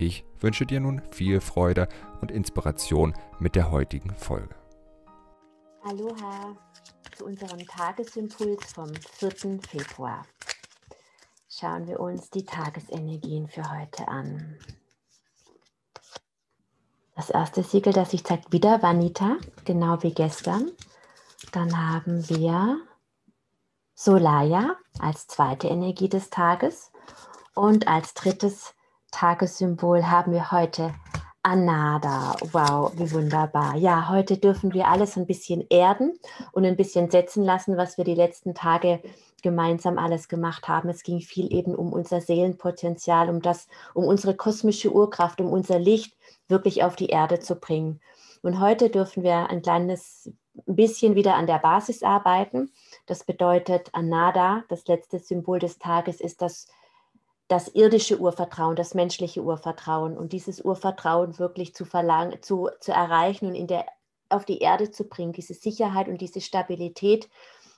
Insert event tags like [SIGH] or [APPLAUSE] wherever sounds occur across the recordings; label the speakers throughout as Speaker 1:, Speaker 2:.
Speaker 1: Ich wünsche dir nun viel Freude und Inspiration mit der heutigen Folge.
Speaker 2: Aloha zu unserem Tagesimpuls vom 4. Februar. Schauen wir uns die Tagesenergien für heute an. Das erste Siegel, das sich zeigt, wieder Vanita, genau wie gestern. Dann haben wir Solaya als zweite Energie des Tages und als drittes Tagessymbol haben wir heute Anada. Wow, wie wunderbar. Ja, heute dürfen wir alles ein bisschen erden und ein bisschen setzen lassen, was wir die letzten Tage gemeinsam alles gemacht haben. Es ging viel eben um unser Seelenpotenzial, um das, um unsere kosmische Urkraft, um unser Licht wirklich auf die Erde zu bringen. Und heute dürfen wir ein kleines bisschen wieder an der Basis arbeiten. Das bedeutet Anada, das letzte Symbol des Tages ist das das irdische Urvertrauen, das menschliche Urvertrauen und dieses Urvertrauen wirklich zu verlangen, zu, zu erreichen und in der, auf die Erde zu bringen, diese Sicherheit und diese Stabilität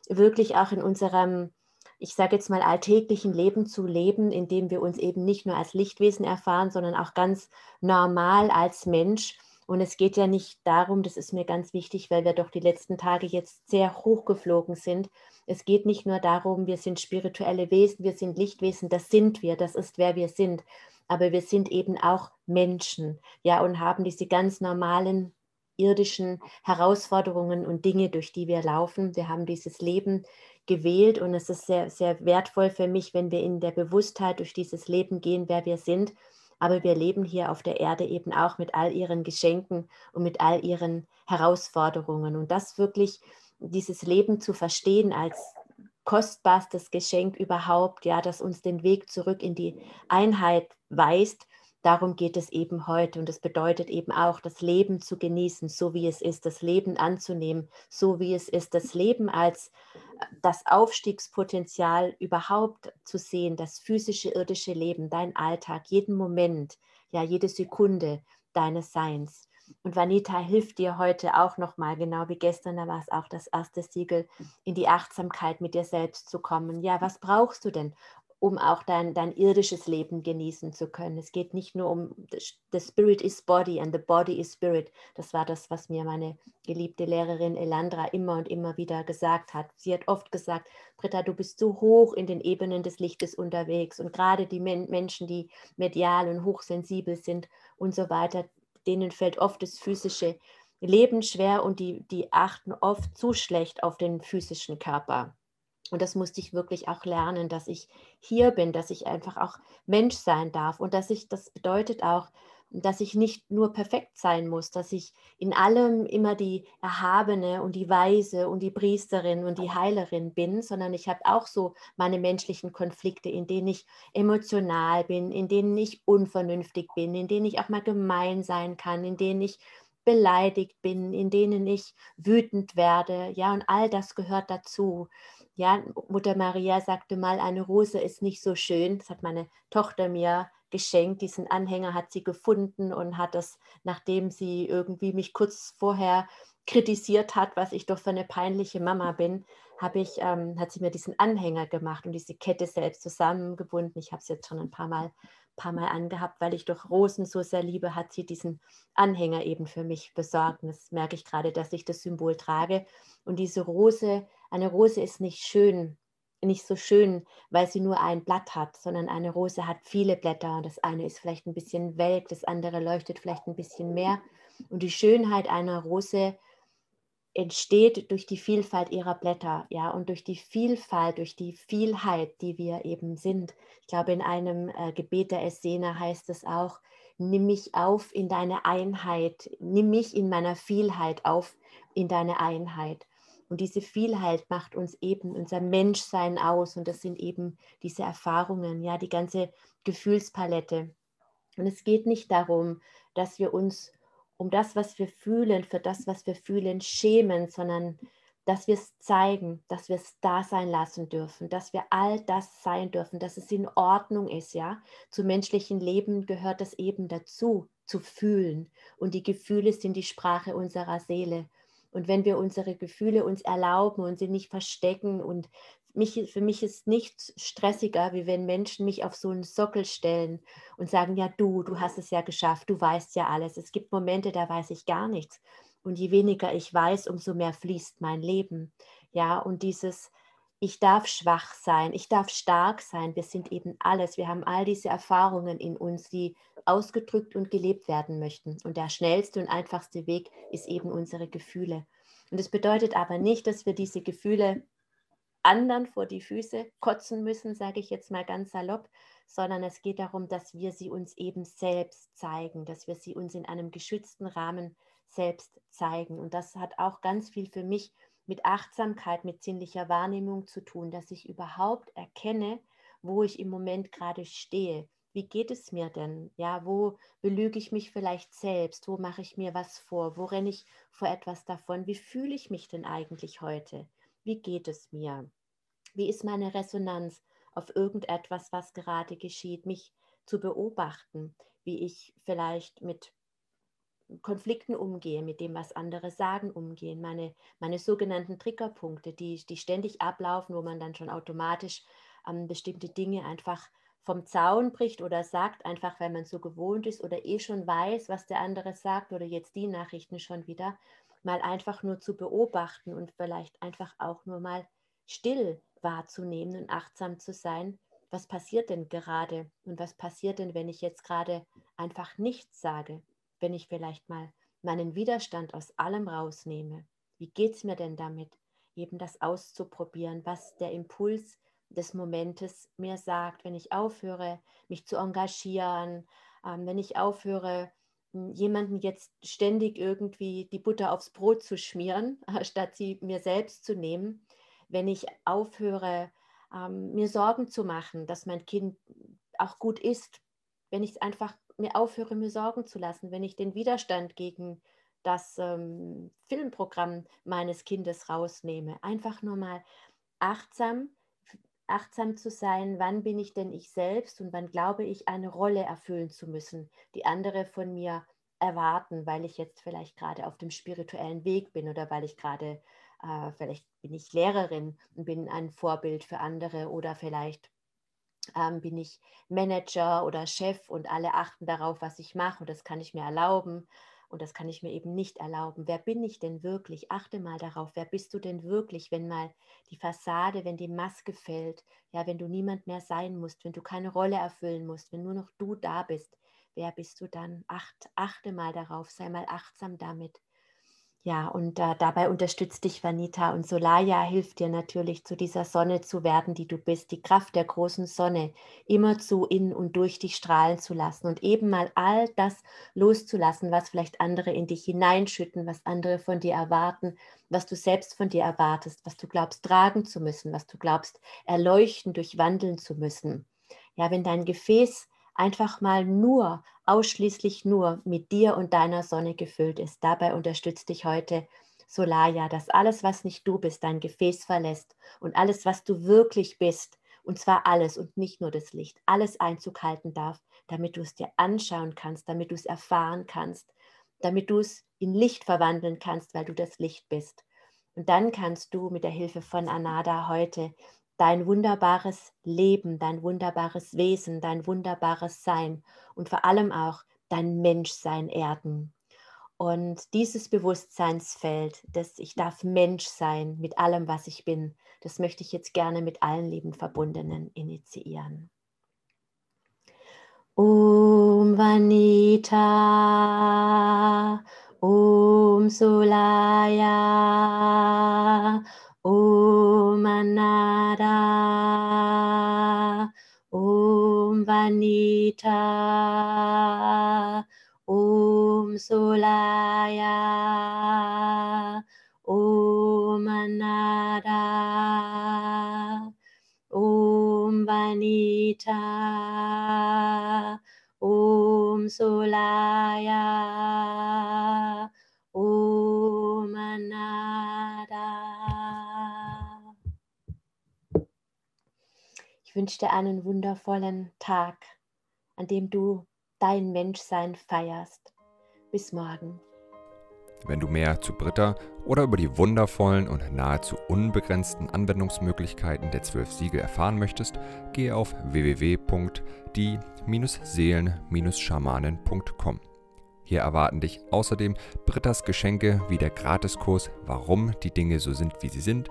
Speaker 2: wirklich auch in unserem, ich sage jetzt mal, alltäglichen Leben zu leben, indem wir uns eben nicht nur als Lichtwesen erfahren, sondern auch ganz normal als Mensch. Und es geht ja nicht darum, das ist mir ganz wichtig, weil wir doch die letzten Tage jetzt sehr hochgeflogen sind, es geht nicht nur darum, wir sind spirituelle Wesen, wir sind Lichtwesen, das sind wir, das ist wer wir sind, aber wir sind eben auch Menschen, ja, und haben diese ganz normalen irdischen Herausforderungen und Dinge, durch die wir laufen. Wir haben dieses Leben gewählt und es ist sehr, sehr wertvoll für mich, wenn wir in der Bewusstheit durch dieses Leben gehen, wer wir sind. Aber wir leben hier auf der Erde eben auch mit all ihren Geschenken und mit all ihren Herausforderungen. Und das wirklich dieses Leben zu verstehen als kostbarstes Geschenk überhaupt, ja, das uns den Weg zurück in die Einheit weist. Darum geht es eben heute und es bedeutet eben auch, das Leben zu genießen, so wie es ist, das Leben anzunehmen, so wie es ist, das Leben als das Aufstiegspotenzial überhaupt zu sehen, das physische, irdische Leben, dein Alltag, jeden Moment, ja, jede Sekunde deines Seins. Und Vanita hilft dir heute auch nochmal, genau wie gestern, da war es auch das erste Siegel, in die Achtsamkeit mit dir selbst zu kommen. Ja, was brauchst du denn, um auch dein, dein irdisches Leben genießen zu können? Es geht nicht nur um, the spirit is body and the body is spirit. Das war das, was mir meine geliebte Lehrerin Elandra immer und immer wieder gesagt hat. Sie hat oft gesagt, Britta, du bist so hoch in den Ebenen des Lichtes unterwegs und gerade die Men Menschen, die medial und hochsensibel sind und so weiter, denen fällt oft das physische Leben schwer und die, die achten oft zu schlecht auf den physischen Körper. Und das musste ich wirklich auch lernen, dass ich hier bin, dass ich einfach auch Mensch sein darf und dass ich, das bedeutet auch, dass ich nicht nur perfekt sein muss, dass ich in allem immer die Erhabene und die Weise und die Priesterin und die Heilerin bin, sondern ich habe auch so meine menschlichen Konflikte, in denen ich emotional bin, in denen ich unvernünftig bin, in denen ich auch mal gemein sein kann, in denen ich beleidigt bin, in denen ich wütend werde. Ja, und all das gehört dazu. Ja, Mutter Maria sagte mal, eine Rose ist nicht so schön. Das hat meine Tochter mir geschenkt. Diesen Anhänger hat sie gefunden und hat das, nachdem sie irgendwie mich kurz vorher kritisiert hat, was ich doch für eine peinliche Mama bin, habe ich, ähm, hat sie mir diesen Anhänger gemacht und diese Kette selbst zusammengebunden. Ich habe es jetzt schon ein paar Mal, paar Mal angehabt, weil ich doch Rosen so sehr liebe, hat sie diesen Anhänger eben für mich besorgt. Und das merke ich gerade, dass ich das Symbol trage. Und diese Rose, eine Rose ist nicht schön, nicht so schön, weil sie nur ein Blatt hat, sondern eine Rose hat viele Blätter. Das eine ist vielleicht ein bisschen welk, das andere leuchtet vielleicht ein bisschen mehr. Und die Schönheit einer Rose entsteht durch die Vielfalt ihrer Blätter, ja, und durch die Vielfalt, durch die Vielheit, die wir eben sind. Ich glaube, in einem äh, Gebet der Essene heißt es auch, nimm mich auf in deine Einheit, nimm mich in meiner Vielheit auf in deine Einheit. Und diese Vielheit macht uns eben unser Menschsein aus. Und das sind eben diese Erfahrungen, ja, die ganze Gefühlspalette. Und es geht nicht darum, dass wir uns um das, was wir fühlen, für das, was wir fühlen, schämen, sondern dass wir es zeigen, dass wir es da sein lassen dürfen, dass wir all das sein dürfen, dass es in Ordnung ist, ja. Zum menschlichen Leben gehört das eben dazu, zu fühlen. Und die Gefühle sind die Sprache unserer Seele. Und wenn wir unsere Gefühle uns erlauben und sie nicht verstecken und mich, für mich ist nichts stressiger, wie wenn Menschen mich auf so einen Sockel stellen und sagen, ja du, du hast es ja geschafft, du weißt ja alles. Es gibt Momente, da weiß ich gar nichts. Und je weniger ich weiß, umso mehr fließt mein Leben. Ja, und dieses, ich darf schwach sein, ich darf stark sein, wir sind eben alles. Wir haben all diese Erfahrungen in uns, die ausgedrückt und gelebt werden möchten. Und der schnellste und einfachste Weg ist eben unsere Gefühle. Und es bedeutet aber nicht, dass wir diese Gefühle anderen vor die Füße kotzen müssen, sage ich jetzt mal ganz salopp, sondern es geht darum, dass wir sie uns eben selbst zeigen, dass wir sie uns in einem geschützten Rahmen selbst zeigen. Und das hat auch ganz viel für mich mit Achtsamkeit, mit sinnlicher Wahrnehmung zu tun, dass ich überhaupt erkenne, wo ich im Moment gerade stehe. Wie geht es mir denn? Ja, wo belüge ich mich vielleicht selbst? Wo mache ich mir was vor? Wo renne ich vor etwas davon? Wie fühle ich mich denn eigentlich heute? Wie geht es mir? Wie ist meine Resonanz auf irgendetwas, was gerade geschieht? Mich zu beobachten, wie ich vielleicht mit Konflikten umgehe, mit dem, was andere sagen, umgehen, meine, meine sogenannten Triggerpunkte, die, die ständig ablaufen, wo man dann schon automatisch ähm, bestimmte Dinge einfach vom Zaun bricht oder sagt, einfach weil man so gewohnt ist oder eh schon weiß, was der andere sagt oder jetzt die Nachrichten schon wieder, mal einfach nur zu beobachten und vielleicht einfach auch nur mal still wahrzunehmen und achtsam zu sein, was passiert denn gerade? Und was passiert denn, wenn ich jetzt gerade einfach nichts sage, wenn ich vielleicht mal meinen Widerstand aus allem rausnehme. Wie geht es mir denn damit, eben das auszuprobieren, was der Impuls des Momentes mir sagt, wenn ich aufhöre, mich zu engagieren, ähm, wenn ich aufhöre, hm, jemanden jetzt ständig irgendwie die Butter aufs Brot zu schmieren, [LAUGHS] statt sie mir selbst zu nehmen, wenn ich aufhöre, ähm, mir Sorgen zu machen, dass mein Kind auch gut ist, wenn ich es einfach mir aufhöre, mir Sorgen zu lassen, wenn ich den Widerstand gegen das ähm, Filmprogramm meines Kindes rausnehme. Einfach nur mal achtsam, achtsam zu sein, wann bin ich denn ich selbst und wann glaube ich, eine Rolle erfüllen zu müssen, die andere von mir erwarten, weil ich jetzt vielleicht gerade auf dem spirituellen Weg bin oder weil ich gerade, äh, vielleicht bin ich Lehrerin und bin ein Vorbild für andere oder vielleicht ähm, bin ich Manager oder Chef und alle achten darauf, was ich mache und das kann ich mir erlauben und das kann ich mir eben nicht erlauben. Wer bin ich denn wirklich? Achte mal darauf, wer bist du denn wirklich, wenn mal die Fassade, wenn die Maske fällt, ja, wenn du niemand mehr sein musst, wenn du keine Rolle erfüllen musst, wenn nur noch du da bist, wer bist du dann? Acht, achte mal darauf, sei mal achtsam damit. Ja, und äh, dabei unterstützt dich Vanita und Solaya hilft dir natürlich, zu dieser Sonne zu werden, die du bist, die Kraft der großen Sonne immer zu in und durch dich strahlen zu lassen und eben mal all das loszulassen, was vielleicht andere in dich hineinschütten, was andere von dir erwarten, was du selbst von dir erwartest, was du glaubst tragen zu müssen, was du glaubst erleuchten, durchwandeln zu müssen. Ja, wenn dein Gefäß einfach mal nur, ausschließlich nur mit dir und deiner Sonne gefüllt ist. Dabei unterstützt dich heute Solaya, dass alles, was nicht du bist, dein Gefäß verlässt und alles, was du wirklich bist, und zwar alles und nicht nur das Licht, alles Einzug halten darf, damit du es dir anschauen kannst, damit du es erfahren kannst, damit du es in Licht verwandeln kannst, weil du das Licht bist. Und dann kannst du mit der Hilfe von Anada heute dein wunderbares Leben, dein wunderbares Wesen, dein wunderbares Sein und vor allem auch dein Menschsein erden. Und dieses Bewusstseinsfeld, dass ich darf Mensch sein mit allem, was ich bin, das möchte ich jetzt gerne mit allen lieben Verbundenen initiieren. Om Vanita, Om Solaya, Om Anada, Om Vanita, Om Solaya, Om Anada, Om Vanita, Om Solaya. Om Anada. Ich wünsche dir einen wundervollen Tag, an dem du dein Menschsein feierst. Bis morgen.
Speaker 1: Wenn du mehr zu Britta oder über die wundervollen und nahezu unbegrenzten Anwendungsmöglichkeiten der zwölf Siegel erfahren möchtest, gehe auf www.die-seelen-schamanen.com. Hier erwarten dich außerdem Brittas Geschenke wie der Gratiskurs Warum die Dinge so sind, wie sie sind,